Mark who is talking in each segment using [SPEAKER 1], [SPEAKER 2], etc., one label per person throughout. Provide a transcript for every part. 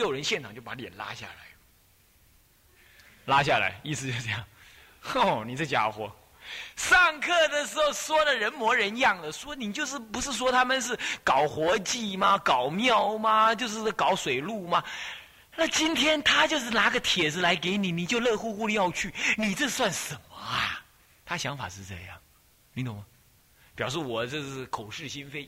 [SPEAKER 1] 就有人现场就把脸拉下来，拉下来，意思就是这样。哦，你这家伙，上课的时候说的人模人样的，说你就是不是说他们是搞活计吗？搞庙吗？就是搞水路吗？那今天他就是拿个帖子来给你，你就乐乎乎的要去，你这算什么啊？他想法是这样，你懂吗？表示我这是口是心非。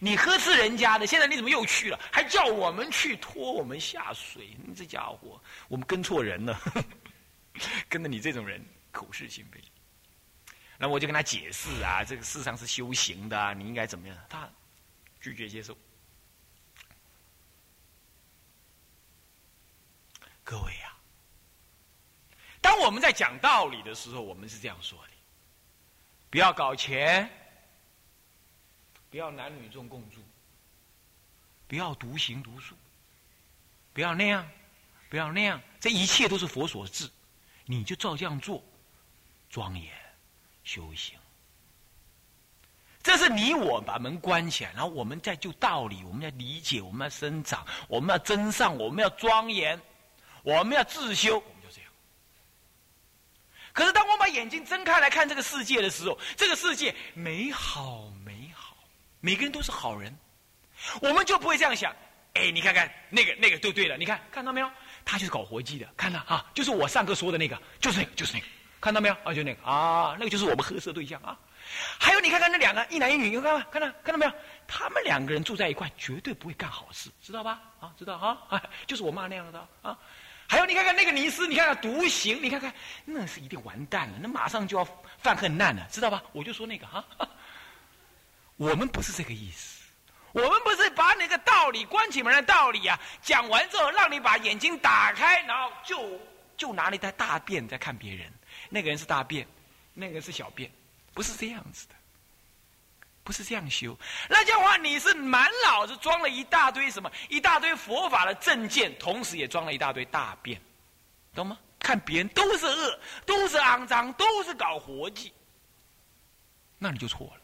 [SPEAKER 1] 你呵斥人家的，现在你怎么又去了？还叫我们去拖我们下水？你这家伙，我们跟错人了，跟着你这种人口是心非。那我就跟他解释啊，这个世上是修行的，你应该怎么样？他拒绝接受。各位呀，当我们在讲道理的时候，我们是这样说的：不要搞钱。不要男女众共住，不要独行独宿，不要那样，不要那样，这一切都是佛所制，你就照这样做，庄严修行。这是你我把门关起来，然后我们再就道理，我们要理解，我们要生长，我们要增上，我们要庄严，我们要自修，我们就这样。可是当我把眼睛睁开来看这个世界的时候，这个世界美好。每个人都是好人，我们就不会这样想。哎，你看看那个那个都对了，你看看到没有？他就是搞活计的，看到啊，就是我上课说的那个，就是那个，就是那个，看到没有？啊，就那个啊，那个就是我们合适对象啊。还有你看看那两个一男一女，你看看看到看到没有？他们两个人住在一块，绝对不会干好事，知道吧？啊，知道哈？啊，就是我妈那样的啊。还有你看看那个尼斯，你看看独行，你看看那是一定完蛋了，那马上就要犯恨难了，知道吧？我就说那个哈。我们不是这个意思，我们不是把那个道理关起门的道理啊讲完之后，让你把眼睛打开，然后就就拿了一袋大便在看别人。那个人是大便，那个是小便，不是这样子的，不是这样修。那这样的话，你是满脑子装了一大堆什么？一大堆佛法的证件，同时也装了一大堆大便，懂吗？看别人都是恶，都是肮脏，都是搞活计，那你就错了。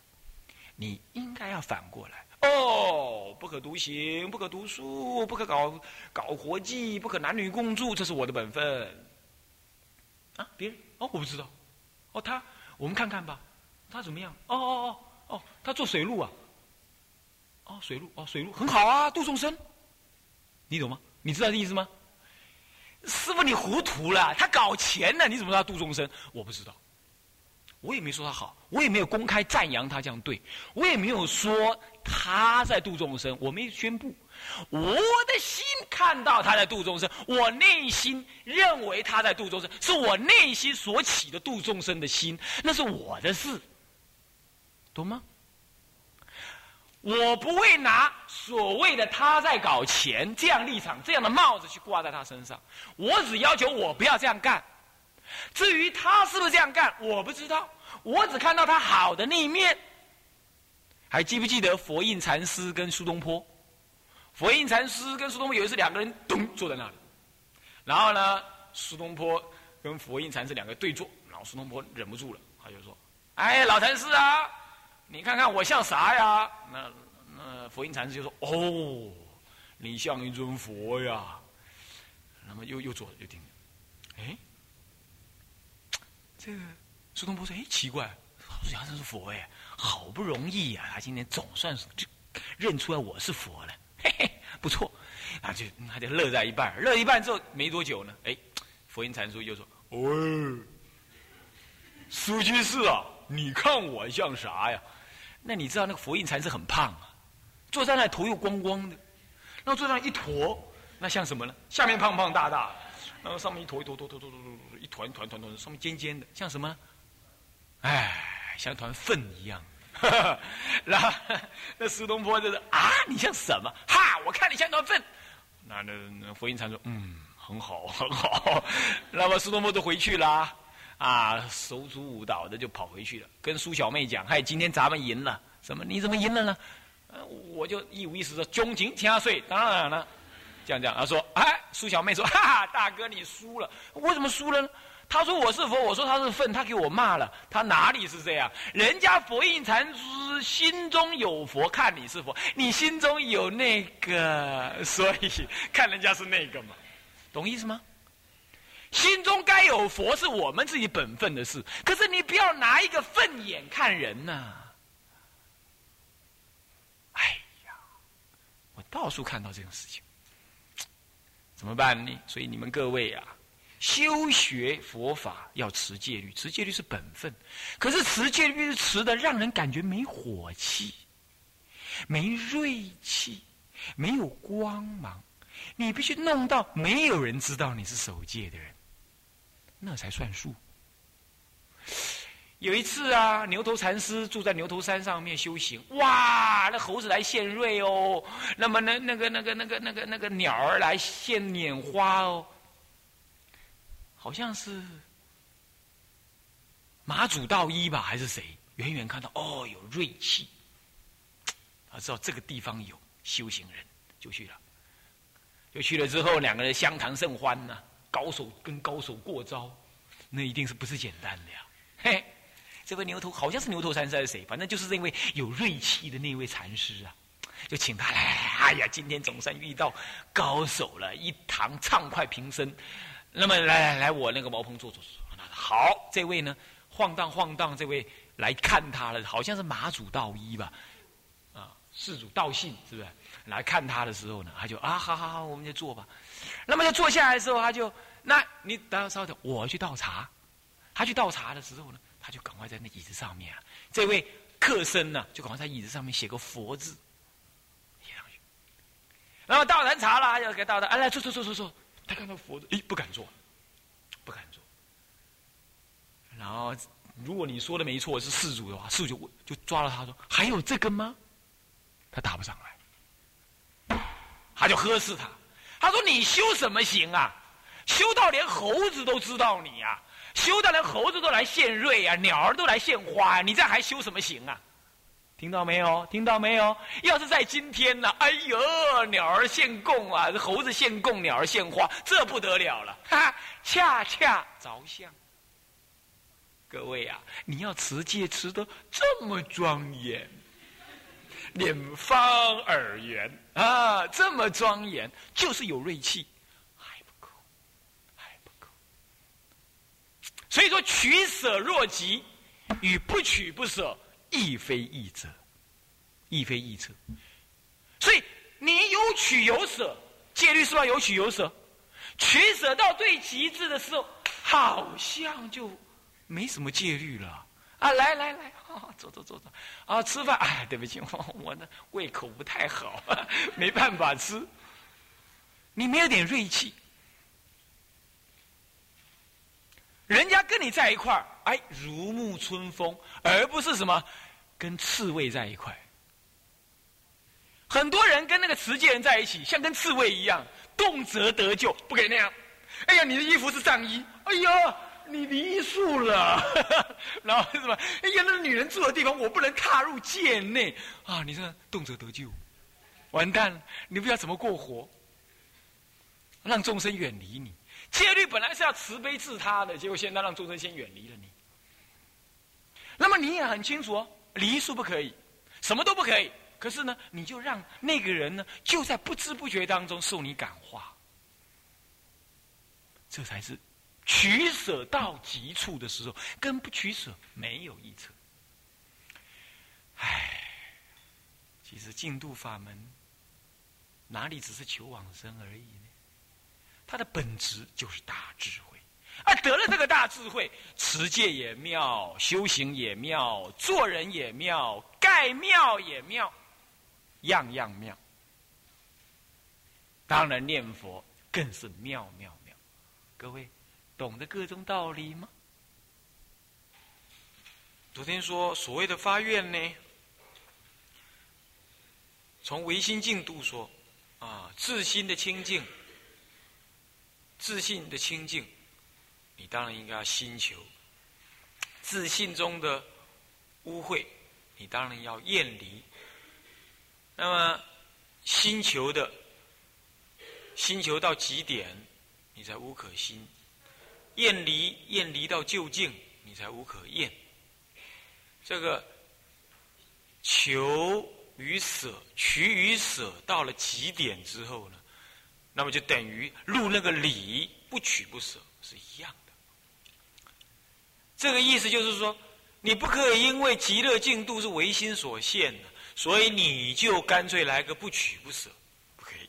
[SPEAKER 1] 你应该要反过来哦，不可独行，不可读书，不可搞搞活计，不可男女共住，这是我的本分。啊，别人哦，我不知道。哦，他，我们看看吧，他怎么样？哦哦哦哦，他做水路啊。哦，水路哦，水路很好啊，度众生。你懂吗？你知道这意思吗？师傅，你糊涂了，他搞钱呢，你怎么知道度众生？我不知道。我也没说他好，我也没有公开赞扬他这样对，我也没有说他在度众生，我没宣布，我的心看到他在度众生，我内心认为他在度众生，是我内心所起的度众生的心，那是我的事，懂吗？我不会拿所谓的他在搞钱这样立场这样的帽子去挂在他身上，我只要求我不要这样干。至于他是不是这样干，我不知道。我只看到他好的那一面。还记不记得佛印禅师跟苏东坡？佛印禅师跟苏东坡有一次两个人咚坐在那里，然后呢，苏东坡跟佛印禅师两个对坐，然后苏东坡忍不住了，他就说：“哎，老禅师啊，你看看我像啥呀？”那那佛印禅师就说：“哦，你像一尊佛呀。”那么又又坐着就听，哎。这个苏东坡说：“哎，奇怪，好像真是佛哎，好不容易呀，他今天总算是就认出来我是佛了，嘿嘿，不错。”然后就他就乐在一半，乐一半之后没多久呢，哎，佛印禅师就说：“喂，苏居士啊，你看我像啥呀？那你知道那个佛印禅师很胖啊，坐在那头又光光的，然后坐上一坨，那像什么呢？下面胖胖大大。”然后上面一坨一坨坨坨坨坨坨一团团团团，上面尖尖的，像什么？哎，像团粪一样。然后 那苏东坡就是啊，你像什么？哈，我看你像团粪。那那那佛印禅说，嗯，很好 很好。那么苏东坡就回去了，啊，手足舞蹈的就跑回去了，跟苏小妹讲，嗨，今天咱们赢了。什么？你怎么赢了呢？我就一五一十的，恭敬千岁，当然了。这样这样，他说：“哎，苏小妹说，哈哈，大哥你输了，我怎么输了呢？”他说：“我是佛，我说他是粪，他给我骂了。他哪里是这样？人家佛印禅师心中有佛，看你是佛，你心中有那个，所以 看人家是那个嘛，懂意思吗？心中该有佛是我们自己本分的事，可是你不要拿一个粪眼看人呐。哎呀，我到处看到这种事情，怎么办呢？所以你们各位啊。”修学佛法要持戒律，持戒律是本分。可是持戒律是持的，让人感觉没火气、没锐气、没有光芒。你必须弄到没有人知道你是守戒的人，那才算数。有一次啊，牛头禅师住在牛头山上面修行，哇，那猴子来献瑞哦，那么那那个那个那个那个那个鸟儿来献拈花哦。好像是马祖道一吧，还是谁？远远看到，哦，有锐气，他知道这个地方有修行人，就去了。就去了之后，两个人相谈甚欢呐，高手跟高手过招，那一定是不是简单的呀？嘿，这位牛头好像是牛头禅师还是谁？反正就是这位有锐气的那位禅师啊，就请他来。哎呀，今天总算遇到高手了，一堂畅快平生。那么来来来，我那个茅棚坐坐坐。好，这位呢，晃荡晃荡，这位来看他了，好像是马祖道一吧，啊，事主道信是不是？来看他的时候呢，他就啊，好好好，我们就坐吧。那么就坐下来的时候，他就，那你等稍等，我去倒茶。他去倒茶的时候呢，他就赶快在那椅子上面啊，这位客僧呢，就赶快在椅子上面写个佛字，写上去。然后倒完茶了，他就给倒的，哎，来坐坐坐坐坐。他看到佛的，哎，不敢做，不敢做。然后，如果你说的没错是世主的话，世主就抓了他说：“还有这个吗？”他答不上来，他就呵斥他。他说：“你修什么行啊？修到连猴子都知道你呀，修到连猴子都来献瑞啊，鸟儿都来献花啊，你这还修什么行啊？”听到没有？听到没有？要是在今天呢？哎呦，鸟儿献供啊，猴子献供，鸟儿献花，这不得了了！哈，哈恰恰着相。各位啊，你要持戒持的这么庄严，脸方耳圆啊，这么庄严，就是有锐气，还不够，还不够。所以说，取舍若即，与不取不舍。亦非易者，亦非易者。所以你有取有舍，戒律是吧？有取有舍，取舍到最极致的时候，好像就没什么戒律了啊！来来来，坐坐坐坐啊！吃饭，哎，对不起，我的胃口不太好，没办法吃。你没有点锐气，人家跟你在一块儿，哎，如沐春风，而不是什么。跟刺猬在一块，很多人跟那个持戒人在一起，像跟刺猬一样，动辄得救，不可以那样。哎呀，你的衣服是上衣，哎呀，你离数了。然后什么？哎呀，那个女人住的地方，我不能踏入界内啊！你这动辄得救，完蛋了，你不知道怎么过活，让众生远离你。戒律本来是要慈悲治他的，结果现在让众生先远离了你。那么你也很清楚哦。离数不可以，什么都不可以。可是呢，你就让那个人呢，就在不知不觉当中受你感化，这才是取舍到极处的时候。跟不取舍没有一策。唉，其实净度法门哪里只是求往生而已呢？它的本质就是大智慧。啊，得了这个大智慧，持戒也妙，修行也妙，做人也妙，盖妙也妙，样样妙。当然念佛更是妙妙妙。各位懂得各种道理吗？昨天说所谓的发愿呢，从唯心净度说，啊，自心的清净，自信的清净。你当然应该要心求自信中的污秽，你当然要厌离。那么心求的星球到极点，你才无可心；厌离厌离到究竟，你才无可厌。这个求与舍、取与舍到了极点之后呢，那么就等于入那个理，不取不舍是一样。这个意思就是说，你不可以因为极乐净土是唯心所现的，所以你就干脆来个不取不舍，不可以，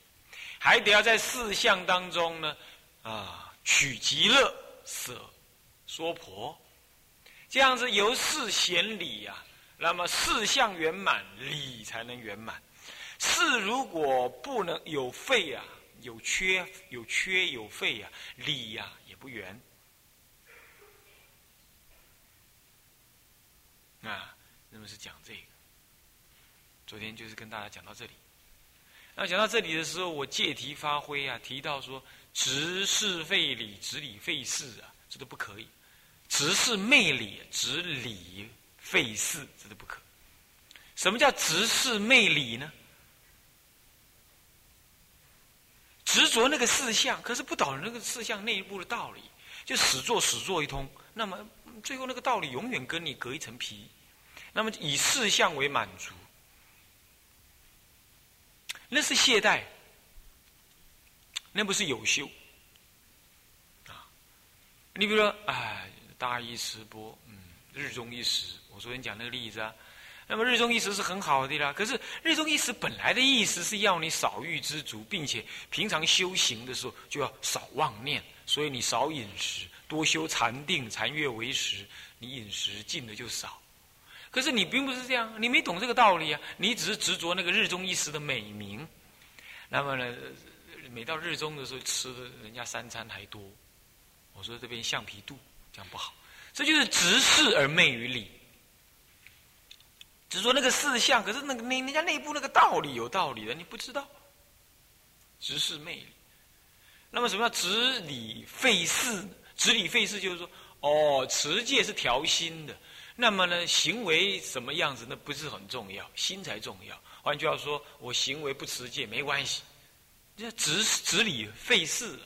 [SPEAKER 1] 还得要在四相当中呢，啊，取极乐，舍娑婆，这样子由事显理呀，那么四相圆满，理才能圆满。事如果不能有废啊，有缺有缺有废呀，理呀也不圆。啊，那么是讲这个。昨天就是跟大家讲到这里。那讲到这里的时候，我借题发挥啊，提到说，直是废理，直理废事啊，这都不可以。直是昧理，直理废事，这都不可。什么叫直是昧理呢？执着那个事项，可是不懂那个事项内部的道理，就死做死做一通，那么最后那个道理永远跟你隔一层皮。那么以事项为满足，那是懈怠，那不是有修啊。你比如说，哎，大衣吃播，嗯，日中一时。我昨天讲那个例子啊，那么日中一时是很好的啦。可是日中一时本来的意思是要你少欲知足，并且平常修行的时候就要少妄念，所以你少饮食，多修禅定，禅悦为食，你饮食进的就少。可是你并不是这样，你没懂这个道理啊！你只是执着那个日中一时的美名，那么呢，每到日中的时候吃的人家三餐还多。我说这边橡皮肚这样不好，这就是执事而昧于理。只说那个事项，可是那个那人家内部那个道理有道理的，你不知道，执事昧理。那么什么叫执理废事？执理废事就是说，哦，持戒是调心的。那么呢，行为什么样子那不是很重要，心才重要。换句话说，我行为不持戒没关系，这执执理费事。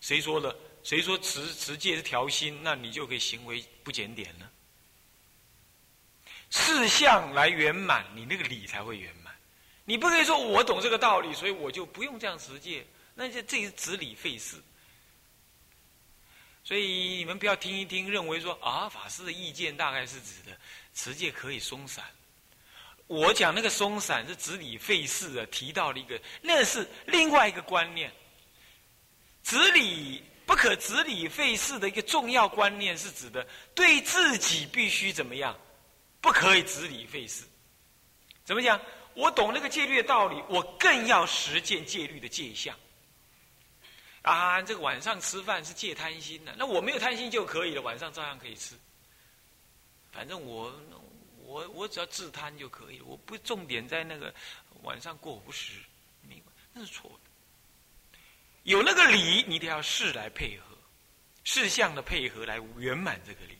[SPEAKER 1] 谁说的？谁说持持戒是调心？那你就可以行为不检点呢？事项来圆满，你那个理才会圆满。你不可以说我懂这个道理，所以我就不用这样持戒。那这这是执理费事。所以你们不要听一听，认为说啊，法师的意见大概是指的持戒可以松散。我讲那个松散是指理废事啊，提到了一个，那是另外一个观念。执理不可执理废事的一个重要观念是指的，对自己必须怎么样，不可以执理废事。怎么讲？我懂那个戒律的道理，我更要实践戒律的戒相。啊，这个晚上吃饭是戒贪心的，那我没有贪心就可以了，晚上照样可以吃。反正我我我只要自贪就可以了，我不重点在那个晚上过午时，明白？那是错的。有那个理，你得要事来配合，事项的配合来圆满这个理。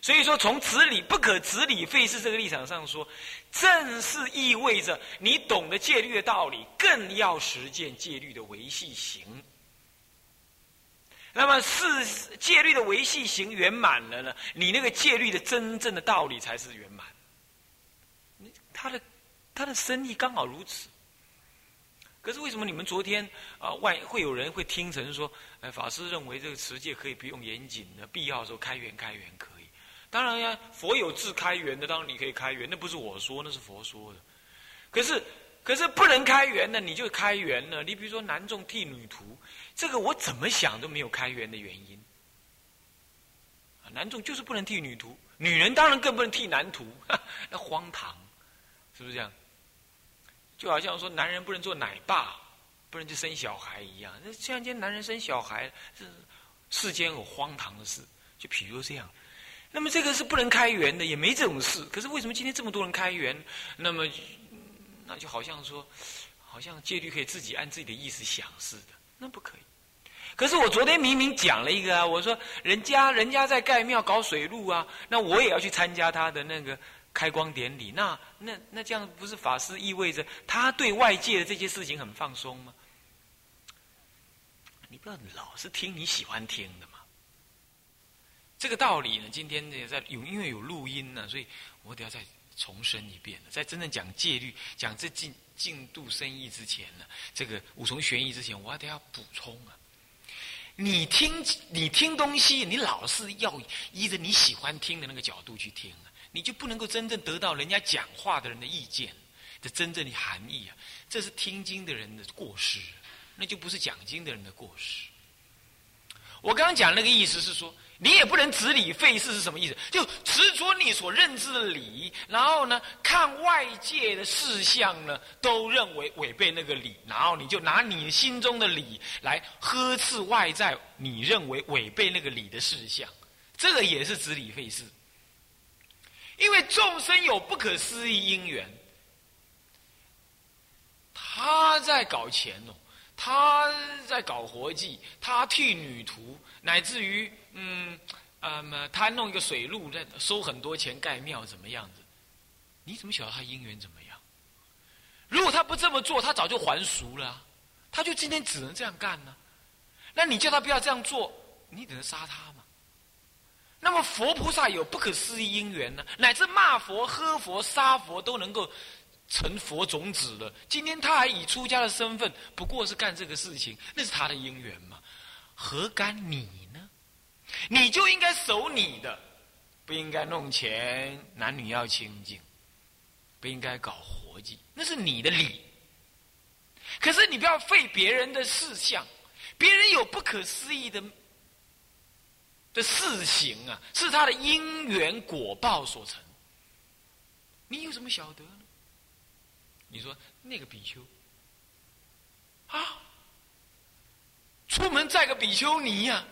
[SPEAKER 1] 所以说，从执理不可执理废事这个立场上说，正是意味着你懂得戒律的道理，更要实践戒律的维系行。那么是戒律的维系行圆满了呢？你那个戒律的真正的道理才是圆满。你他的他的生意刚好如此。可是为什么你们昨天啊外会有人会听成说，哎法师认为这个持戒可以不用严谨的，必要的时候开源开源可以。当然呀，佛有自开源的，当然你可以开源，那不是我说，那是佛说的。可是可是不能开源的，你就开源了。你比如说男众剃女徒。这个我怎么想都没有开源的原因。男众就是不能替女徒，女人当然更不能替男徒，那荒唐，是不是这样？就好像说男人不能做奶爸，不能去生小孩一样。那这样间男人生小孩，是世间有荒唐的事。就比如这样，那么这个是不能开源的，也没这种事。可是为什么今天这么多人开源？那么那就好像说，好像戒律可以自己按自己的意思想似的。那不可以。可是我昨天明明讲了一个啊，我说人家人家在盖庙搞水路啊，那我也要去参加他的那个开光典礼。那那那这样不是法师意味着他对外界的这些事情很放松吗？你不要老是听你喜欢听的嘛。这个道理呢，今天也在有，因为有录音呢，所以我得要再重申一遍在真正讲戒律、讲这进进度生意之前呢，这个五重玄义之前，我还得要补充啊。你听你听东西，你老是要依着你喜欢听的那个角度去听啊，你就不能够真正得到人家讲话的人的意见的真正的含义啊。这是听经的人的过失，那就不是讲经的人的过失。我刚刚讲那个意思是说。你也不能执理废事是什么意思？就执着你所认知的理，然后呢，看外界的事项呢，都认为违背那个理，然后你就拿你心中的理来呵斥外在你认为违背那个理的事项，这个也是执理废事。因为众生有不可思议因缘，他在搞钱哦。他在搞活计，他替女徒，乃至于嗯啊么，他弄一个水路，在收很多钱盖庙，怎么样子？你怎么晓得他姻缘怎么样？如果他不这么做，他早就还俗了，他就今天只能这样干呢。那你叫他不要这样做，你只能杀他嘛。那么佛菩萨有不可思议因缘呢，乃至骂佛、喝佛、杀佛都能够。成佛种子了，今天他还以出家的身份，不过是干这个事情，那是他的因缘嘛？何干你呢？你就应该守你的，不应该弄钱，男女要清净，不应该搞活计，那是你的理。可是你不要废别人的事项，别人有不可思议的的事情啊，是他的因缘果报所成，你有什么晓得？你说那个比丘啊，出门载个比丘尼呀，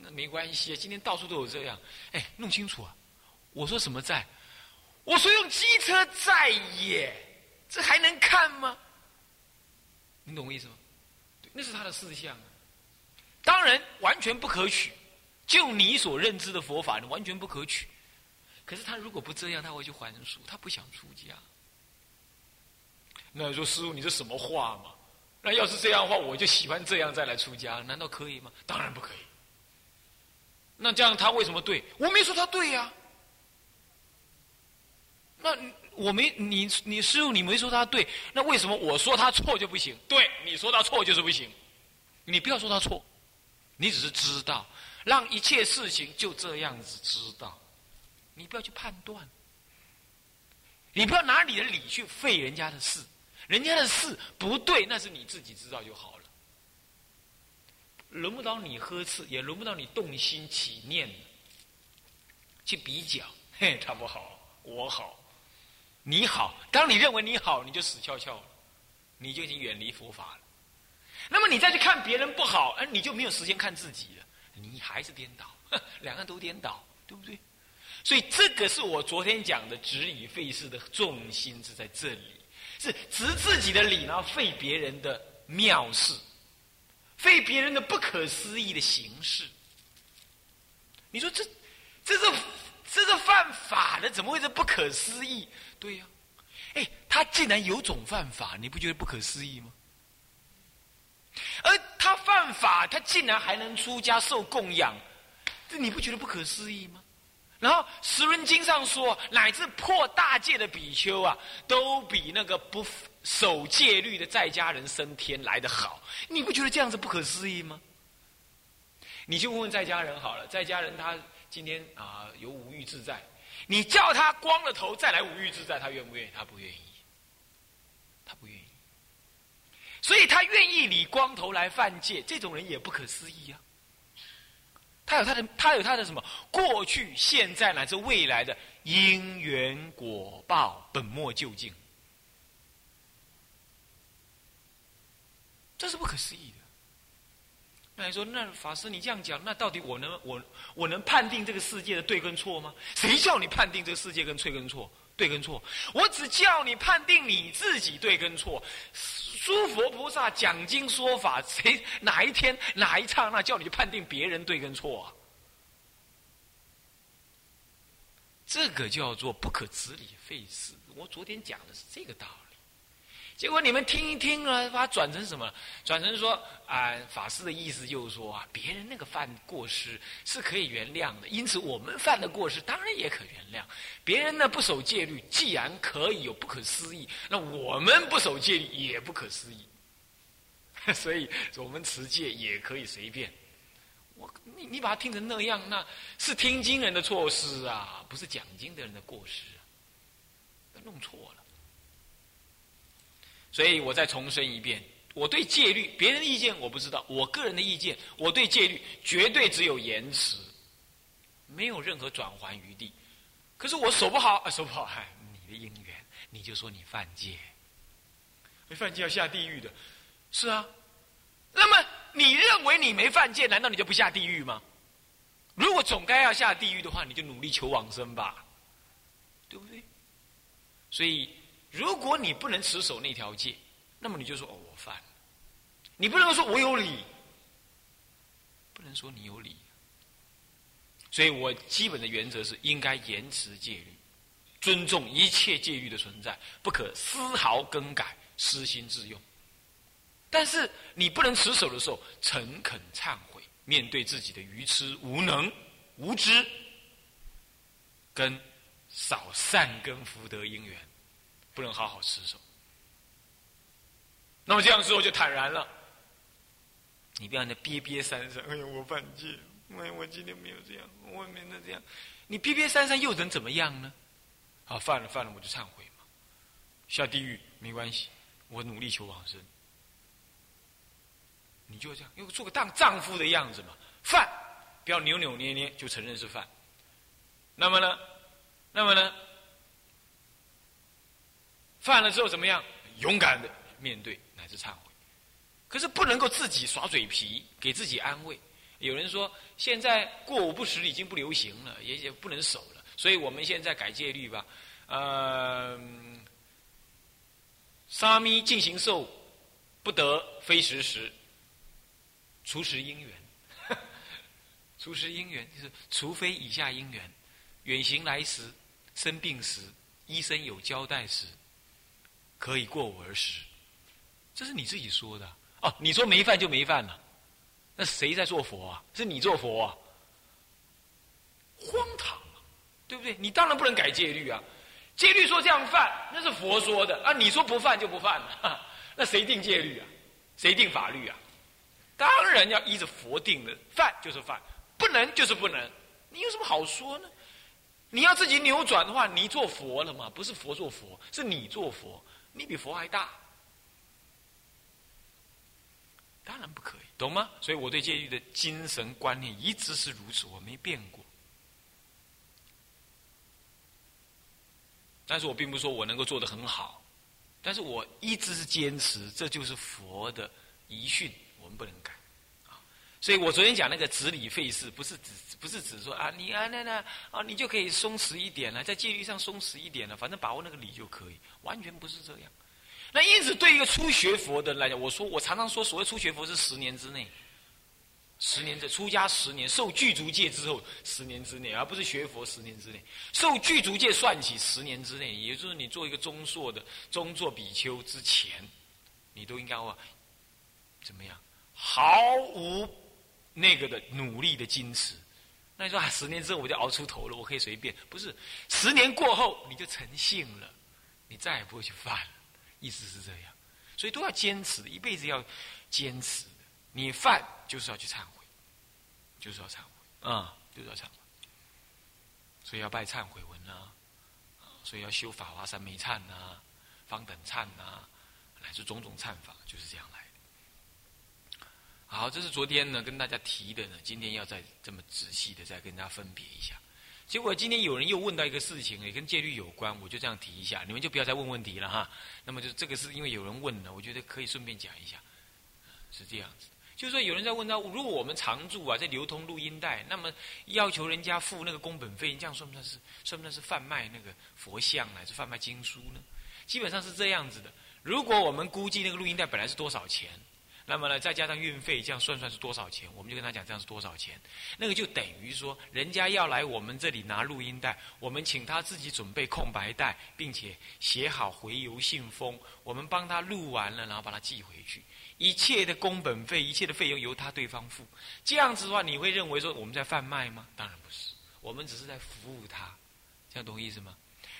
[SPEAKER 1] 那没关系啊。今天到处都有这样，哎，弄清楚啊。我说什么载？我说用机车载耶，这还能看吗？你懂我意思吗？那是他的事项，当然完全不可取。就你所认知的佛法，你完全不可取。可是他如果不这样，他会去还俗，他不想出家。那说师傅，你这什么话嘛？那要是这样的话，我就喜欢这样再来出家，难道可以吗？当然不可以。那这样他为什么对？我没说他对呀。那我没你你师傅你没说他对，那为什么我说他错就不行？对，你说他错就是不行。你不要说他错，你只是知道，让一切事情就这样子知道，你不要去判断，你不要拿你的理去废人家的事。人家的事不对，那是你自己知道就好了，轮不到你呵斥，也轮不到你动心起念去比较。嘿，他不好，我好，你好。当你认为你好，你就死翘翘了，你就已经远离佛法了。那么你再去看别人不好，哎，你就没有时间看自己了，你还是颠倒，两个都颠倒，对不对？所以这个是我昨天讲的执以废事的重心是在这里。是执自己的理，然后废别人的妙事，废别人的不可思议的形式。你说这，这是这是犯法的，怎么会是不可思议？对呀，哎，他竟然有种犯法，你不觉得不可思议吗？而他犯法，他竟然还能出家受供养，这你不觉得不可思议吗？然后《十轮经》上说，乃至破大戒的比丘啊，都比那个不守戒律的在家人升天来得好。你不觉得这样子不可思议吗？你去问问在家人好了，在家人他今天啊有五欲自在，你叫他光了头再来五欲自在，他愿不愿意？他不愿意，他不愿意。所以他愿意理光头来犯戒，这种人也不可思议啊。他有他的，他有他的什么？过去、现在乃至未来的因缘果报，本末究竟，这是不可思议的。那你说，那法师你这样讲，那到底我能我我能判定这个世界的对跟错吗？谁叫你判定这个世界跟对跟错？对跟错？我只叫你判定你自己对跟错。诸佛菩萨讲经说法，谁哪一天哪一刹那叫你去判定别人对跟错啊？这个叫做不可执理废事。我昨天讲的是这个道理。结果你们听一听啊，把它转成什么？转成说啊，法师的意思就是说啊，别人那个犯过失是可以原谅的，因此我们犯的过失当然也可原谅。别人呢不守戒律，既然可以有不可思议，那我们不守戒律也不可思议。所以我们持戒也可以随便。我你你把它听成那样，那是听经人的错失啊，不是讲经的人的过失啊，弄错了。所以我再重申一遍，我对戒律别人的意见我不知道，我个人的意见，我对戒律绝对只有延迟，没有任何转还余地。可是我守不好啊，守不好，你的因缘，你就说你犯戒，你犯戒要下地狱的，是啊。那么你认为你没犯戒，难道你就不下地狱吗？如果总该要下地狱的话，你就努力求往生吧，对不对？所以。如果你不能持守那条戒，那么你就说哦，我犯了。你不能说我有理，不能说你有理。所以我基本的原则是应该严持戒律，尊重一切戒律的存在，不可丝毫更改，私心自用。但是你不能持守的时候，诚恳忏悔，面对自己的愚痴、无能、无知，跟少善根福德因缘。不能好好持守，那么这样之后就坦然了。你不要那憋憋三三，哎呀，我犯戒，哎呀，我今天没有这样，我没能这样。你憋憋三三又能怎么样呢？好，犯了犯了，我就忏悔嘛。下地狱没关系，我努力求往生。你就这样，又做个当丈夫的样子嘛。犯，不要扭扭捏捏就承认是犯。那么呢？那么呢？犯了之后怎么样？勇敢的面对乃至忏悔，可是不能够自己耍嘴皮，给自己安慰。有人说现在过午不食已经不流行了，也也不能守了，所以我们现在改戒律吧。呃，沙弥进行受不得非时时，除时因缘，除时因缘就是除非以下因缘，远行来时、生病时、医生有交代时。可以过我而食，这是你自己说的哦。你说没饭就没饭了，那谁在做佛啊？是你做佛啊？荒唐啊，对不对？你当然不能改戒律啊！戒律说这样犯，那是佛说的啊。你说不犯就不犯了，那谁定戒律啊？谁定法律啊？当然要依着佛定的，犯就是犯，不能就是不能。你有什么好说呢？你要自己扭转的话，你做佛了嘛？不是佛做佛，是你做佛。你比佛还大，当然不可以，懂吗？所以我对戒律的精神观念一直是如此，我没变过。但是我并不说我能够做得很好，但是我一直是坚持，这就是佛的遗训，我们不能改。所以我昨天讲那个执理费事，不是指不是指说啊，你啊那那啊，你就可以松弛一点了，在戒律上松弛一点了，反正把握那个理就可以。完全不是这样。那因此，对一个初学佛的人来讲，我说我常常说，所谓初学佛是十年之内，十年在出家十年，受具足戒之后十年之内，而不是学佛十年之内。受具足戒算起十年之内，也就是你做一个中硕的中作比丘之前，你都应该哇怎么样？毫无那个的努力的矜持。那你说啊，十年之后我就熬出头了，我可以随便？不是，十年过后你就成性了。你再也不会去犯了，意思是这样，所以都要坚持，一辈子要坚持。你犯就是要去忏悔，就是要忏悔啊，就是要忏悔。所以要拜忏悔文啊，所以要修法华三昧忏呐，方等忏呐，乃至种种忏法，就是这样来的。好，这是昨天呢跟大家提的呢，今天要再这么仔细的再跟大家分别一下。结果今天有人又问到一个事情，也跟戒律有关，我就这样提一下，你们就不要再问问题了哈。那么就这个是因为有人问了，我觉得可以顺便讲一下，是这样子。就是说有人在问到，如果我们常住啊，在流通录音带，那么要求人家付那个工本费，你这样算不算是算不算是贩卖那个佛像还是贩卖经书呢？基本上是这样子的。如果我们估计那个录音带本来是多少钱，那么呢，再加上运费，这样算算是多少钱？我们就跟他讲，这样是多少钱？那个就等于说，人家要来我们这里拿录音带，我们请他自己准备空白带，并且写好回邮信封，我们帮他录完了，然后把它寄回去。一切的工本费，一切的费用由他对方付。这样子的话，你会认为说我们在贩卖吗？当然不是，我们只是在服务他。这样懂意思吗？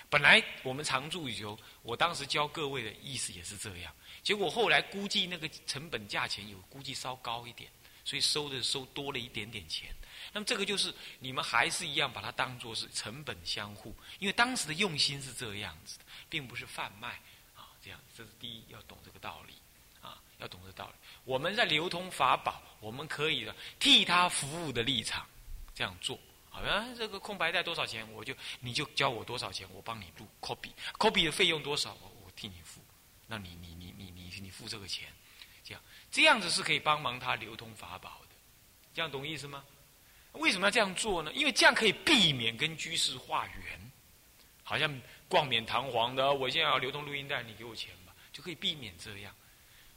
[SPEAKER 1] 本来我们常驻游，我当时教各位的意思也是这样。结果后来估计那个成本价钱有估计稍高一点，所以收的收多了一点点钱。那么这个就是你们还是一样把它当做是成本相互，因为当时的用心是这样子的，并不是贩卖啊。这样，这是第一要懂这个道理啊，要懂这个道理。我们在流通法宝，我们可以的替他服务的立场这样做。好像这个空白带多少钱，我就你就交我多少钱，我帮你录 copy，copy 的费用多少，我我替你付。那你你你你你你付这个钱，这样这样子是可以帮忙他流通法宝的，这样懂意思吗？为什么要这样做呢？因为这样可以避免跟居士化缘，好像冠冕堂皇的，我现在要流通录音带，你给我钱吧，就可以避免这样。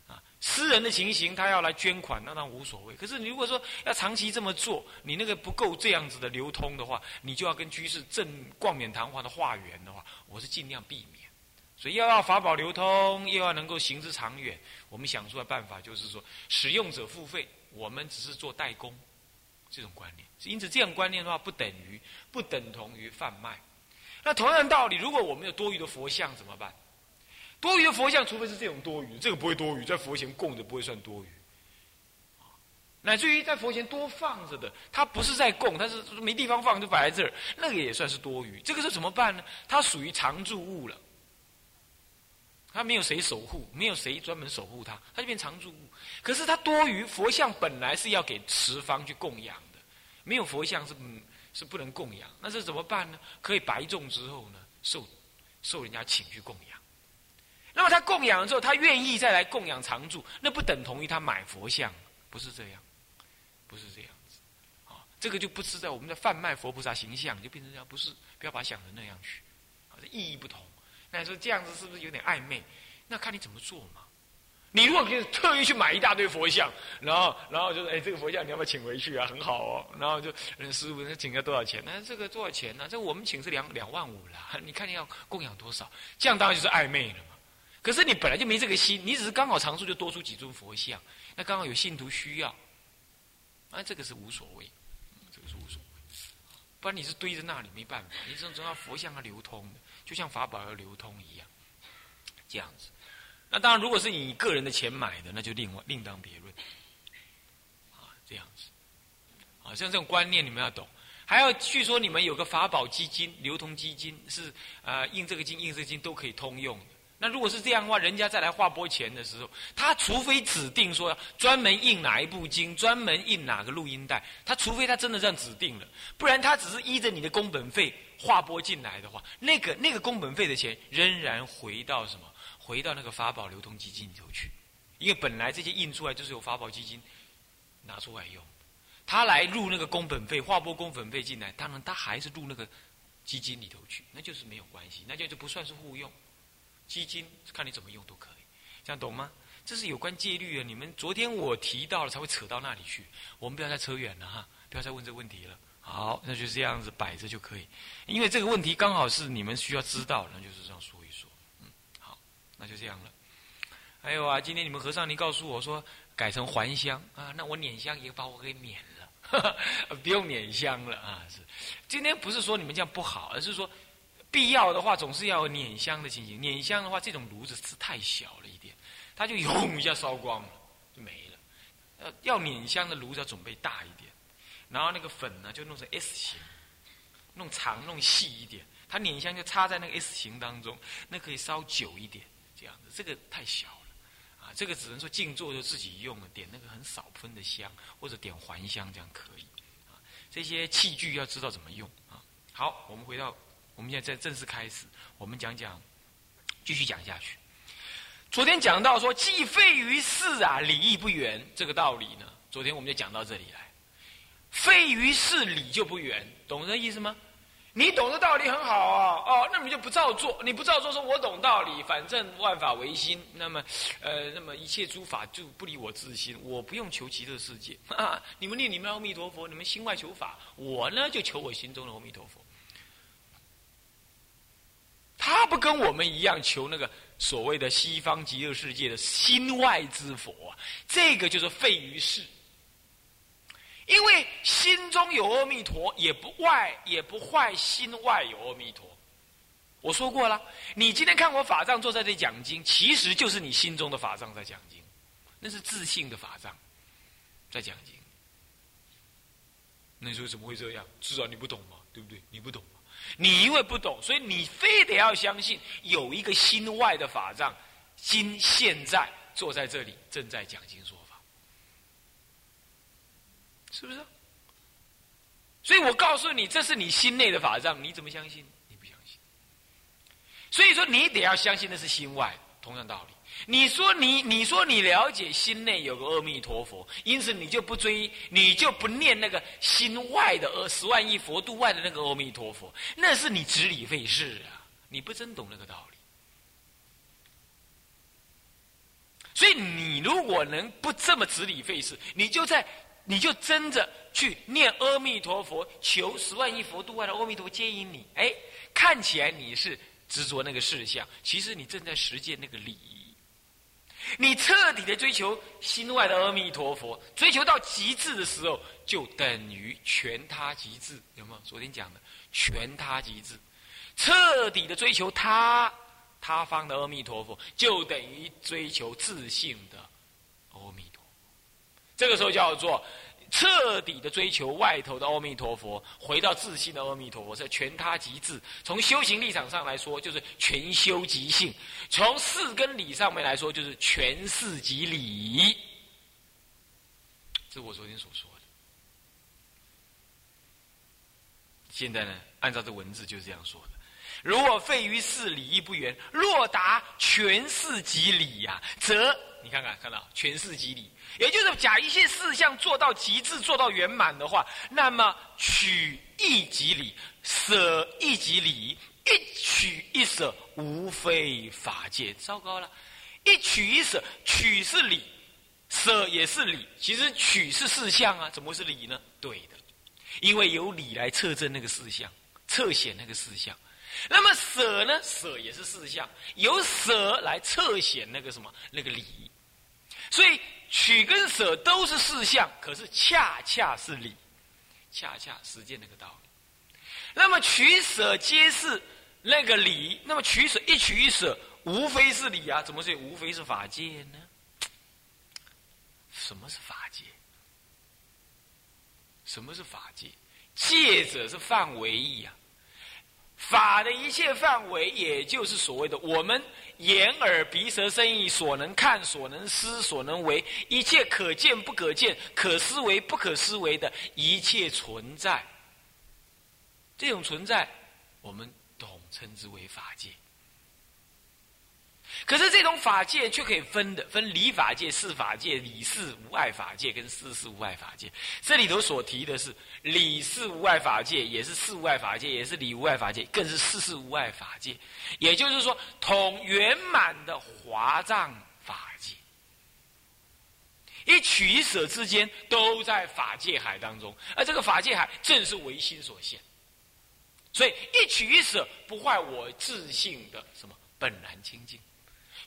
[SPEAKER 1] 啊，私人的情形，他要来捐款，那那无所谓。可是你如果说要长期这么做，你那个不够这样子的流通的话，你就要跟居士正冠冕堂皇的化缘的话，我是尽量避免。所以又要法宝流通，又要能够行之长远，我们想出来办法就是说，使用者付费，我们只是做代工，这种观念。因此，这样观念的话，不等于不等同于贩卖。那同样道理，如果我们有多余的佛像怎么办？多余的佛像，除非是这种多余，这个不会多余，在佛前供着不会算多余。乃至于在佛前多放着的，它不是在供，它是没地方放就摆在这儿，那个也算是多余。这个是怎么办呢？它属于常住物了。他没有谁守护，没有谁专门守护他，他就变常住物。可是他多余佛像本来是要给持方去供养的，没有佛像是是不能供养。那这怎么办呢？可以白种之后呢，受受人家请去供养。那么他供养了之后，他愿意再来供养常住，那不等同于他买佛像，不是这样，不是这样子。啊，这个就不是在我们的贩卖佛菩萨形象，就变成这样，不是，不要把它想成那样去，啊，这意义不同。那说这样子是不是有点暧昧？那看你怎么做嘛。你如果可以特意去买一大堆佛像，然后然后就说：“哎，这个佛像你要不要请回去啊？很好哦。”然后就师傅，那请要多少钱？那这个多少钱呢？这我们请是两两万五了。你看你要供养多少？这样当然就是暧昧了嘛。可是你本来就没这个心，你只是刚好常住就多出几尊佛像，那刚好有信徒需要，那，这个是无所谓，这个是无所谓。不然你是堆在那里没办法，你这种要佛像要流通的。就像法宝要流通一样，这样子。那当然，如果是你个人的钱买的，那就另外另当别论。啊，这样子。啊，像这种观念你们要懂。还要据说你们有个法宝基金、流通基金，是啊，印这个金、印这个金都可以通用的。那如果是这样的话，人家再来划拨钱的时候，他除非指定说专门印哪一部经，专门印哪个录音带，他除非他真的这样指定了，不然他只是依着你的工本费。划拨进来的话，那个那个工本费的钱仍然回到什么？回到那个法宝流通基金里头去，因为本来这些印出来就是由法宝基金拿出来用，他来入那个工本费，划拨工本费进来，当然他还是入那个基金里头去，那就是没有关系，那就就不算是互用，基金看你怎么用都可以，这样懂吗？这是有关戒律啊！你们昨天我提到了才会扯到那里去，我们不要再扯远了哈，不要再问这个问题了。好，那就这样子摆着就可以，因为这个问题刚好是你们需要知道，那就是这样说一说。嗯，好，那就这样了。还有啊，今天你们和尚，你告诉我说改成还香啊，那我捻香也把我给免了，不用捻香了啊。是，今天不是说你们这样不好，而是说必要的话总是要捻香的情形。捻香的话，这种炉子是太小了一点，它就 轰一下烧光了，就没了。呃，要捻香的炉子要准备大一点。然后那个粉呢，就弄成 S 型，弄长弄细一点，它捻香就插在那个 S 型当中，那可以烧久一点，这样子。这个太小了，啊，这个只能说静坐就自己用了，点那个很少喷的香，或者点还香这样可以。啊，这些器具要知道怎么用啊。好，我们回到，我们现在正式开始，我们讲讲，继续讲下去。昨天讲到说，既废于世啊，礼义不圆这个道理呢，昨天我们就讲到这里来。废于事理就不远，懂这意思吗？你懂的道理很好啊，哦，那你就不照做，你不照做，说我懂道理，反正万法唯心，那么，呃，那么一切诸法就不离我自心，我不用求极乐世界 啊！你们念你们阿弥陀佛，你们心外求法，我呢就求我心中的阿弥陀佛。他不跟我们一样求那个所谓的西方极乐世界的心外之佛，这个就是废于世。因为心中有阿弥陀，也不外也不坏心外有阿弥陀。我说过了，你今天看我法藏坐在这讲经，其实就是你心中的法藏在讲经，那是自信的法藏在讲经。那你说怎么会这样？至少你不懂嘛，对不对？你不懂嘛？你因为不懂，所以你非得要相信有一个心外的法藏，今现在坐在这里正在讲经说。是不是？所以我告诉你，这是你心内的法藏，你怎么相信？你不相信。所以说，你得要相信的是心外，同样道理。你说你，你说你了解心内有个阿弥陀佛，因此你就不追，你就不念那个心外的阿十万亿佛度外的那个阿弥陀佛，那是你执理费事啊！你不真懂那个道理。所以你如果能不这么执理费事，你就在。你就争着去念阿弥陀佛，求十万亿佛度外的阿弥陀接引你。哎，看起来你是执着那个事项，其实你正在实践那个理。你彻底的追求心外的阿弥陀佛，追求到极致的时候，就等于全他极致。有没有？昨天讲的全他极致，彻底的追求他他方的阿弥陀佛，就等于追求自信的。这个时候叫做彻底的追求外头的阿弥陀佛，回到自信的阿弥陀佛，是全他极致。从修行立场上来说，就是全修即性；从事跟理上面来说，就是全事即理。这是我昨天所说的。现在呢，按照这文字就是这样说的：如果废于事，理亦不圆；若达全事即理呀，则你看看看到全事即理。也就是假一切事项做到极致、做到圆满的话，那么取一即理，舍一即理，一取一舍，无非法界。糟糕了，一取一舍，取是理，舍也是理。其实取是事项啊，怎么会是理呢？对的，因为由理来测证那个事项，测显那个事项。那么舍呢？舍也是事项，由舍来测显那个什么那个理。所以。取跟舍都是事项，可是恰恰是理，恰恰实践那个道理。那么取舍皆是那个理，那么取舍一取一舍，无非是理啊？怎么是无非是法界呢？什么是法界？什么是法界？界者是范围意啊。法的一切范围，也就是所谓的我们眼耳鼻舌身意所能看、所能思、所能为一切可见不可见、可思维不可思维的一切存在。这种存在，我们统称之为法界。可是这种法界却可以分的，分理法界、事法界、理事无碍法界跟事事无碍法界。这里头所提的是理事无碍法界，也是事无碍法界，也是理无碍法界，更是事事无碍法界。也就是说，统圆满的华藏法界，一取一舍之间都在法界海当中，而这个法界海正是唯心所现。所以一取一舍不坏我自信的什么本然清净。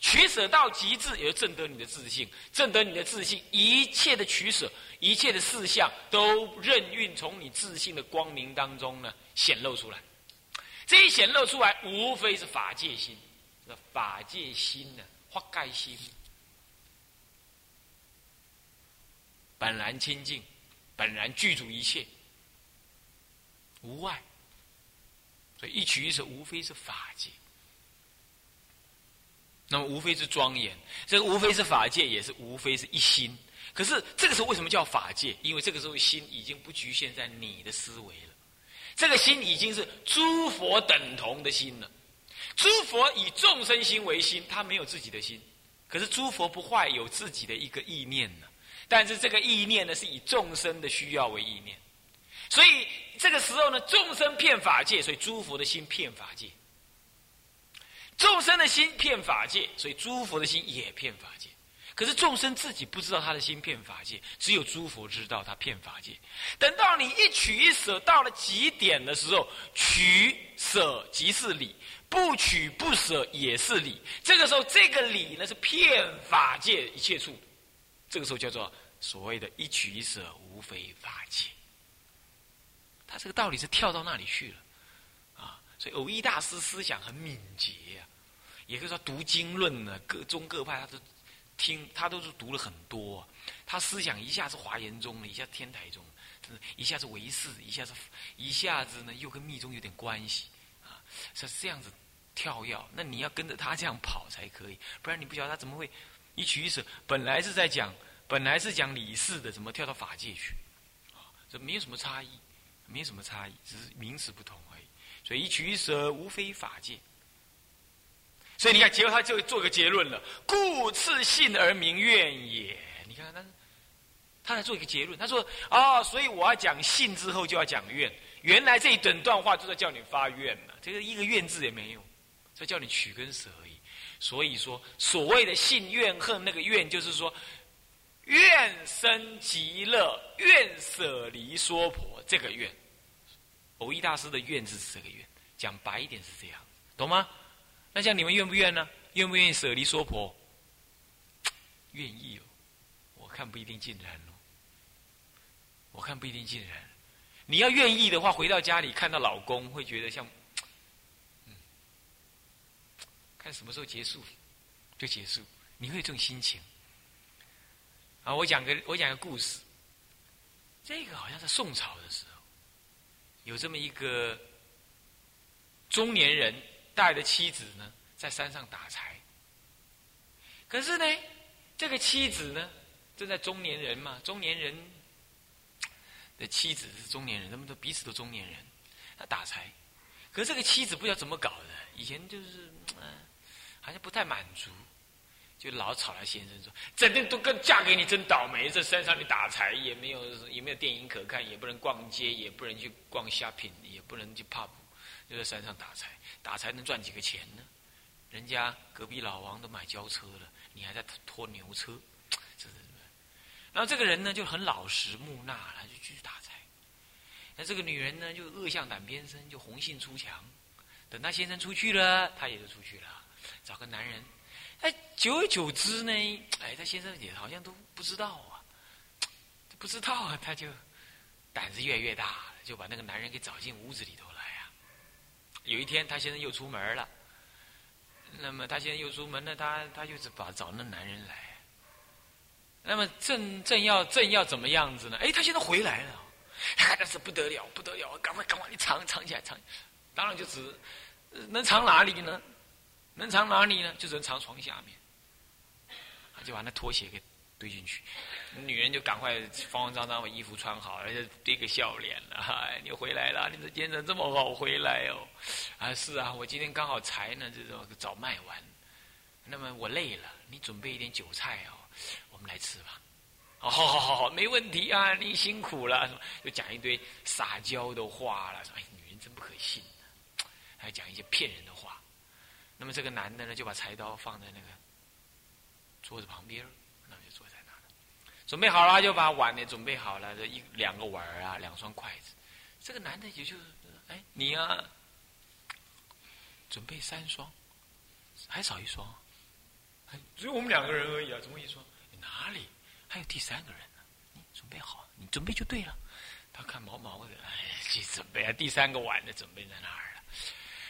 [SPEAKER 1] 取舍到极致，也就证得你的自信，证得你的自信，一切的取舍，一切的事项，都任运从你自信的光明当中呢显露出来。这一显露出来，无非是法界心，那法界心呢，法盖心，本然清净，本然具足一切，无碍。所以一取一舍，无非是法界。那么无非是庄严，这个无非是法界，也是无非是一心。可是这个时候为什么叫法界？因为这个时候心已经不局限在你的思维了，这个心已经是诸佛等同的心了。诸佛以众生心为心，他没有自己的心。可是诸佛不坏，有自己的一个意念呢。但是这个意念呢，是以众生的需要为意念。所以这个时候呢，众生骗法界，所以诸佛的心骗法界；众生的心骗法界，所以诸佛的心也骗法界。可是众生自己不知道他的心骗法界，只有诸佛知道他骗法界。等到你一取一舍到了极点的时候，取舍即是理，不取不舍也是理。这个时候，这个理呢是骗法界一切处，这个时候叫做所谓的一取一舍，无非法界。他这个道理是跳到那里去了啊！所以偶一大师思想很敏捷啊，也就是说读经论呢，各宗各派他都。听他都是读了很多，他思想一下子华严宗，一下天台宗，一下子唯识，一下子一下子呢又跟密宗有点关系啊，是这样子跳跃。那你要跟着他这样跑才可以，不然你不晓得他怎么会一取一舍。本来是在讲，本来是讲理事的，怎么跳到法界去？啊，这没有什么差异，没有什么差异，只是名词不同而已。所以一取一舍，无非法界。所以你看，结果他就做个结论了：故次信而名愿也。你看，他他来做一个结论。他说：啊，所以我要讲信之后就要讲愿。原来这一整段话就在叫你发愿了，这个一个愿字也没有，在叫你取跟舍而已。所以说，所谓的信怨恨，那个愿就是说，愿生极乐，愿舍离娑婆，这个愿。偶一大师的愿字是这个愿，讲白一点是这样，懂吗？那像你们愿不愿呢？愿不愿意舍离娑婆？愿意哦，我看不一定尽然哦。我看不一定尽然。你要愿意的话，回到家里看到老公，会觉得像，嗯，看什么时候结束就结束，你会有这种心情。啊，我讲个我讲个故事。这个好像是宋朝的时候，有这么一个中年人。带的妻子呢，在山上打柴。可是呢，这个妻子呢，正在中年人嘛，中年人的妻子是中年人，他们都彼此都中年人，他打柴。可是这个妻子不知道怎么搞的，以前就是嗯，好像不太满足，就老吵他先生说：“整天都跟嫁给你真倒霉，在山上你打柴也没有，也没有电影可看，也不能逛街，也不能去逛 shopping，也不能去泡。”就在山上打柴，打柴能赚几个钱呢？人家隔壁老王都买轿车了，你还在拖牛车，这是什么？然后这个人呢就很老实木讷，他就继续打柴。那这个女人呢就恶向胆边生，就红杏出墙。等他先生出去了，他也就出去了，找个男人。哎，久而久之呢，哎，他先生也好像都不知道啊，不知道啊，他就胆子越来越大，就把那个男人给找进屋子里头了。有一天，他先生又出门了。那么他现在又出门了，他他就是把找那男人来。那么正正要正要怎么样子呢？哎，他现在回来了，那是不得了不得了！赶快赶快，你藏藏起来藏。当然就只能藏哪里呢？能藏哪里呢？就只能藏床下面。就把那拖鞋给。堆进去，女人就赶快慌慌张张把衣服穿好，而且堆个笑脸了。哎，你回来了，你的精神这么好，回来哦。啊，是啊，我今天刚好柴呢，这种早卖完。那么我累了，你准备一点韭菜哦，我们来吃吧。哦，好好好好，没问题啊，你辛苦了。就讲一堆撒娇的话了，说哎，女人真不可信，还讲一些骗人的话。那么这个男的呢，就把柴刀放在那个桌子旁边。准备好了，就把碗呢准备好了，这一两个碗啊，两双筷子。这个男的也就，哎，你啊，准备三双，还少一双，只有我们两个人而已啊，怎么一双？哪里还有第三个人呢？你准备好，你准备就对了。他看毛毛的，哎，去准备啊，第三个碗的准备在哪儿了？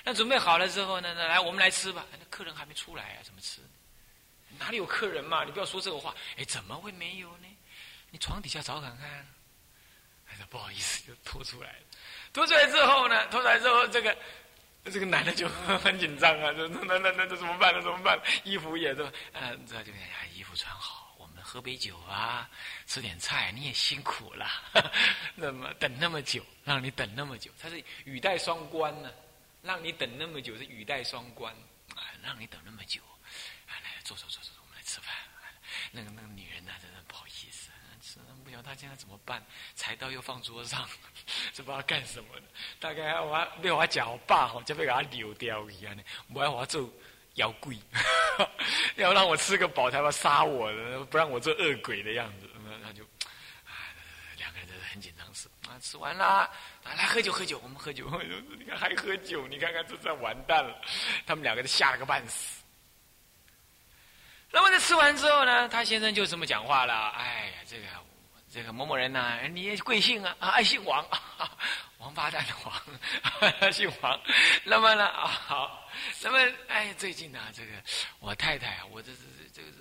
[SPEAKER 1] 那准备好了之后呢？那来，我们来吃吧。那客人还没出来啊，怎么吃？哪里有客人嘛？你不要说这个话。哎，怎么会没有呢？你床底下找看看。哎，不好意思，就拖出来了。拖出来之后呢？拖出来之后，这个这个男的就很紧张啊！这那那那那怎么办呢？怎么办？衣服也都……嗯，这就哎，衣服穿好，我们喝杯酒啊，吃点菜。你也辛苦了，那么等那么久，让你等那么久，他是语带双关呢。让你等那么久是语带双关啊，让你等那么久。来来，坐坐坐坐，我们来吃饭。那个那个女人呢，真的不好意思，
[SPEAKER 2] 吃，不晓得他现在怎么办？柴刀又放桌上，这不知道干什么呢？大概我被我脚爸吼，就被给他扭掉一样的，我要我做妖怪，要让我吃个饱才要杀我的，不让我做恶鬼的样子。那他就，两个人很紧张吃啊，吃完了，来喝酒喝酒，我们喝酒。你看还喝酒，你看看这算完蛋了，他们两个都吓了个半死。那么在吃完之后呢，他先生就这么讲话了：“哎呀，这个这个某某人呐，你贵姓啊？啊，姓王，王八蛋的王，姓王。那么呢，啊好，那么哎，最近呢，这个我太太啊，我这这这个是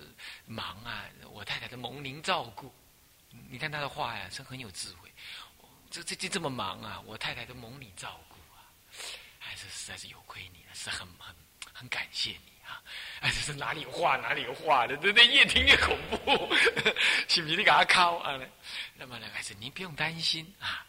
[SPEAKER 2] 忙啊，我太太的蒙您照顾。你看他的话呀，是很有智慧。这这这这么忙啊，我太太都蒙你照顾啊，还是实在是有亏你了，是很很很感谢你。” 哎，这是哪里有话哪里有话的，这这越听越恐怖，是不是？你给他敲啊？那么呢，还是您不用担心啊。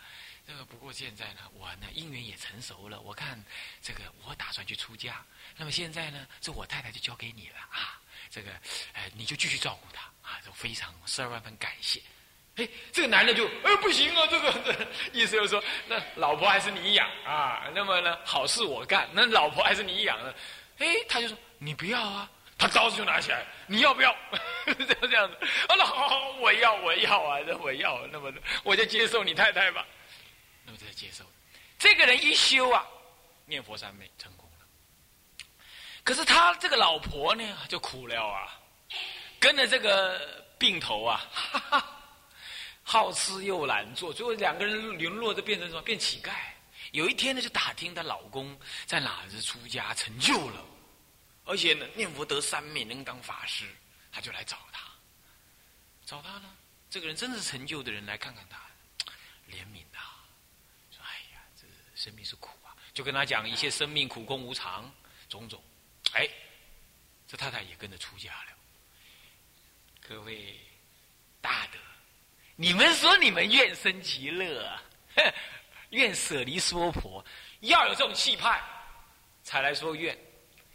[SPEAKER 2] 这个不过现在呢，我呢姻缘也成熟了，我看这个我打算去出家。那么现在呢，这我太太就交给你了啊。这个，哎，你就继续照顾她啊，就非常十二万分感谢。哎，这个男的就，哎，不行啊，这个意思就是说，那老婆还是你养啊。那么呢，好事我干，那老婆还是你养的。哎，他就说。你不要啊！他刀子就拿起来，你要不要？就这样子。啊，那好，我要，我要啊！那我要，那么我就接受你太太吧。那么就接受。这个人一修啊，念佛三昧成功了。可是他这个老婆呢，就苦了啊，跟着这个病头啊，好吃又懒做，最后两个人沦落的变成什么？变乞丐。有一天呢，就打听她老公在哪日出家成就了。而且呢，念佛得三昧，能当法师，他就来找他。找他呢，这个人真是成就的人，来看看他，怜悯他，说：“哎呀，这生命是苦啊！”就跟他讲一些生命苦空无常种种。哎，这太太也跟着出家了。各位大德，你们说你们愿生极乐，愿舍离娑婆，要有这种气派，才来说愿。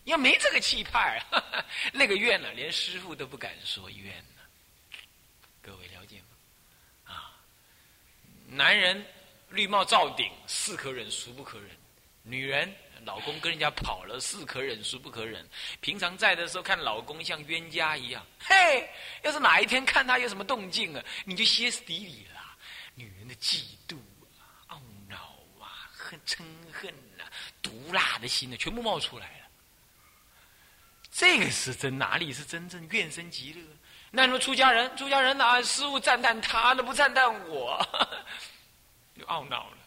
[SPEAKER 2] 要没这个气派啊，那个愿呢，连师傅都不敢说愿呢。各位了解吗？啊，男人绿帽罩顶，是可忍孰不可忍；女人老公跟人家跑了，是可忍孰不可忍。平常在的时候看老公像冤家一样，嘿，要是哪一天看他有什么动静啊，你就歇斯底里了。女人的嫉妒啊、懊恼啊、恨、嗔恨啊、毒辣的心呢，全部冒出来了。这个是真，哪里是真正愿生极乐？那么出家人，出家人哪师傅赞叹他，都不赞叹我，就懊恼了。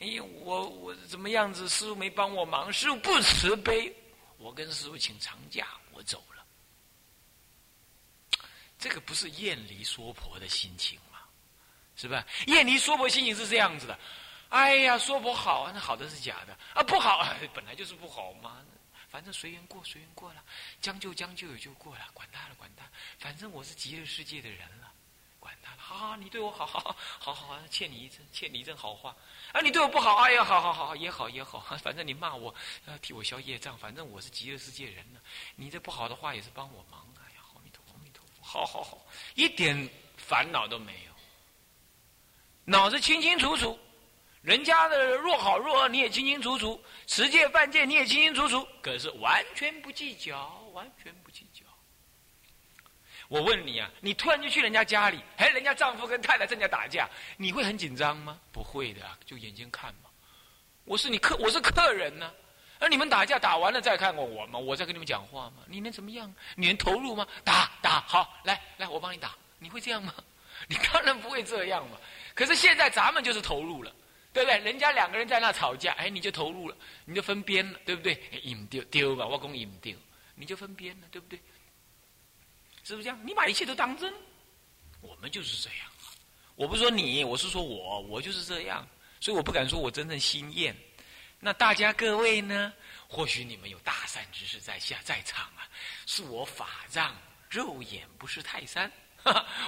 [SPEAKER 2] 哎，我我怎么样子？师傅没帮我忙，师傅不慈悲，我跟师傅请长假，我走了。这个不是厌离娑婆的心情吗？是吧？厌离娑婆心情是这样子的。哎呀，娑婆好，那好的是假的啊，不好，本来就是不好嘛。反正随缘过，随缘过了，将就将就也就过了，管他了，管他。反正我是极乐世界的人了，管他了。好好，你对我好好好，好好，欠你一阵，欠你一阵好话。啊，你对我不好，哎呀，好好好，也好也好。反正你骂我，要替我消业障。反正我是极乐世界人了，你这不好的话也是帮我忙。哎呀，阿弥陀佛，阿弥陀佛，好好好，一点烦恼都没有，脑子清清楚楚。人家的若好若恶你也清清楚楚，持戒犯戒你也清清楚楚，可是完全不计较，完全不计较。我问你啊，你突然就去人家家里，哎，人家丈夫跟太太正在打架，你会很紧张吗？不会的，就眼睛看嘛。我是你客，我是客人呢。而你们打架打完了再看过我吗？我在跟你们讲话吗？你能怎么样？你能投入吗？打打好，来来，我帮你打。你会这样吗？你当然不会这样嘛。可是现在咱们就是投入了。对不对？人家两个人在那吵架，哎，你就投入了，你就分边了，对不对？引丢丢吧，我讲引丢，你就分边了，对不对？是不是这样？你把一切都当真？我们就是这样。我不是说你，我是说我，我就是这样，所以我不敢说我真正心厌。那大家各位呢？或许你们有大善之士在下在场啊，是我法藏肉眼不是泰山，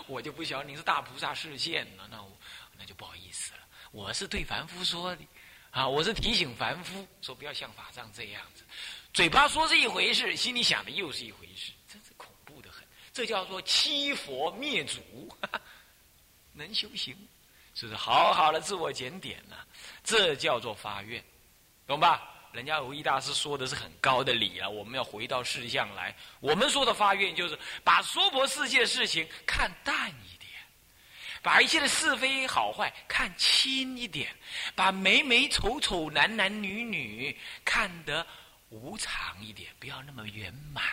[SPEAKER 2] 我就不晓得你是大菩萨视线了，那我那就不好意思了。我是对凡夫说的，啊，我是提醒凡夫说不要像法藏这样子，嘴巴说是一回事，心里想的又是一回事，真是恐怖的很。这叫做欺佛灭祖，能修行，是不是好好的自我检点呢？这叫做发愿，懂吧？人家无义大师说的是很高的理啊，我们要回到事项来。我们说的发愿，就是把娑婆世界事情看淡一点，把一切的是非好坏看轻一点，把美美丑丑、男男女女看得无常一点，不要那么圆满。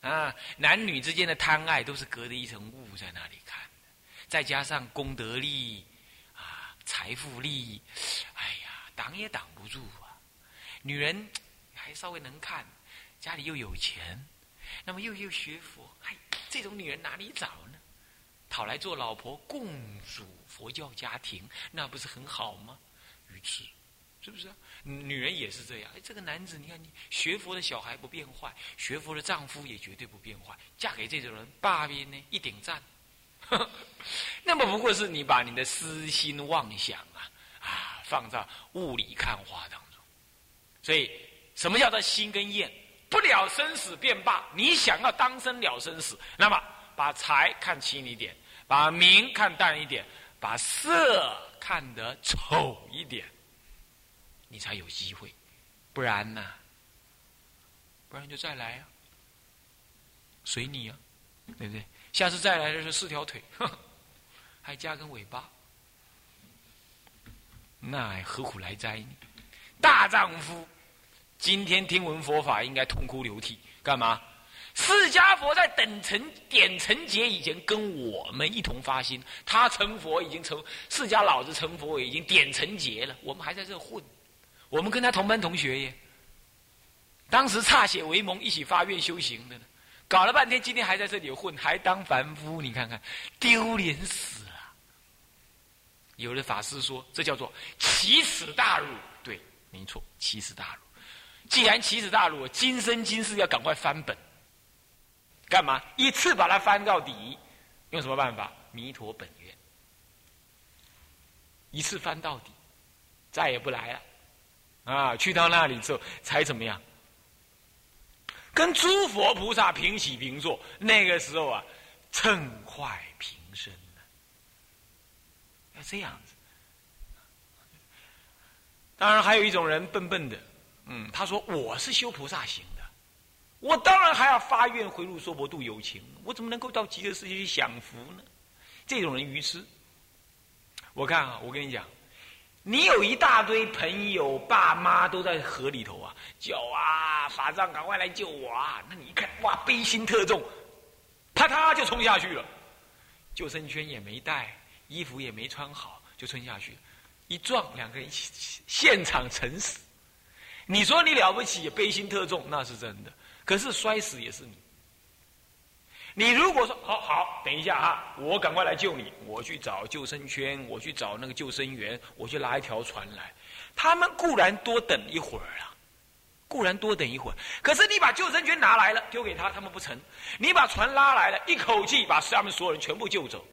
[SPEAKER 2] 啊，男女之间的贪爱都是隔着一层雾在那里看，再加上功德力啊、财富力，哎呀，挡也挡不住啊。女人还稍微能看，家里又有钱，那么又又学佛，哎，这种女人哪里找呢？讨来做老婆，共组佛教家庭，那不是很好吗？愚痴，是不是啊？女人也是这样。哎，这个男子，你看你学佛的小孩不变坏，学佛的丈夫也绝对不变坏，嫁给这种人，爸比呢一顶赞。那么不过是你把你的私心妄想啊啊放在雾里看花当中。所以，什么叫做心跟厌？不了生死便罢。你想要当生了生死，那么把财看轻一点，把名看淡一点，把色看得丑一点，你才有机会。不然呢？不然就再来啊，随你啊，对不对？下次再来的是四条腿，还加根尾巴，那何苦来哉呢？大丈夫，今天听闻佛法，应该痛哭流涕。干嘛？释迦佛在等成点成劫以前，跟我们一同发心。他成佛已经成，释迦老子成佛已经点成劫了。我们还在这混，我们跟他同班同学耶。当时歃血为盟，一起发愿修行的呢。搞了半天，今天还在这里混，还当凡夫，你看看，丢脸死了。有的法师说，这叫做奇耻大辱。对没错，奇耻大辱。既然奇耻大辱，今生今世要赶快翻本。干嘛？一次把它翻到底，用什么办法？弥陀本愿。一次翻到底，再也不来了。啊，去到那里之后，才怎么样？跟诸佛菩萨平起平坐。那个时候啊，称快平生呢。要这样子。当然，还有一种人笨笨的，嗯，他说我是修菩萨行，我当然还要发愿回入娑婆度有情，我怎么能够到极乐世界去享福呢？这种人愚痴。我看啊，我跟你讲，你有一大堆朋友、爸妈都在河里头啊，叫啊法藏赶快来救我啊！那你一看，哇，悲心特重，啪嗒就冲下去了，救生圈也没带，衣服也没穿好，就冲下去了。一撞，两个人一起现场沉死。你说你了不起，悲心特重，那是真的。可是摔死也是你。你如果说好好，等一下啊，我赶快来救你，我去找救生圈，我去找那个救生员，我去拉一条船来。他们固然多等一会儿啊，固然多等一会儿。可是你把救生圈拿来了，丢给他，他们不成。你把船拉来了，一口气把他们所有人全部救走。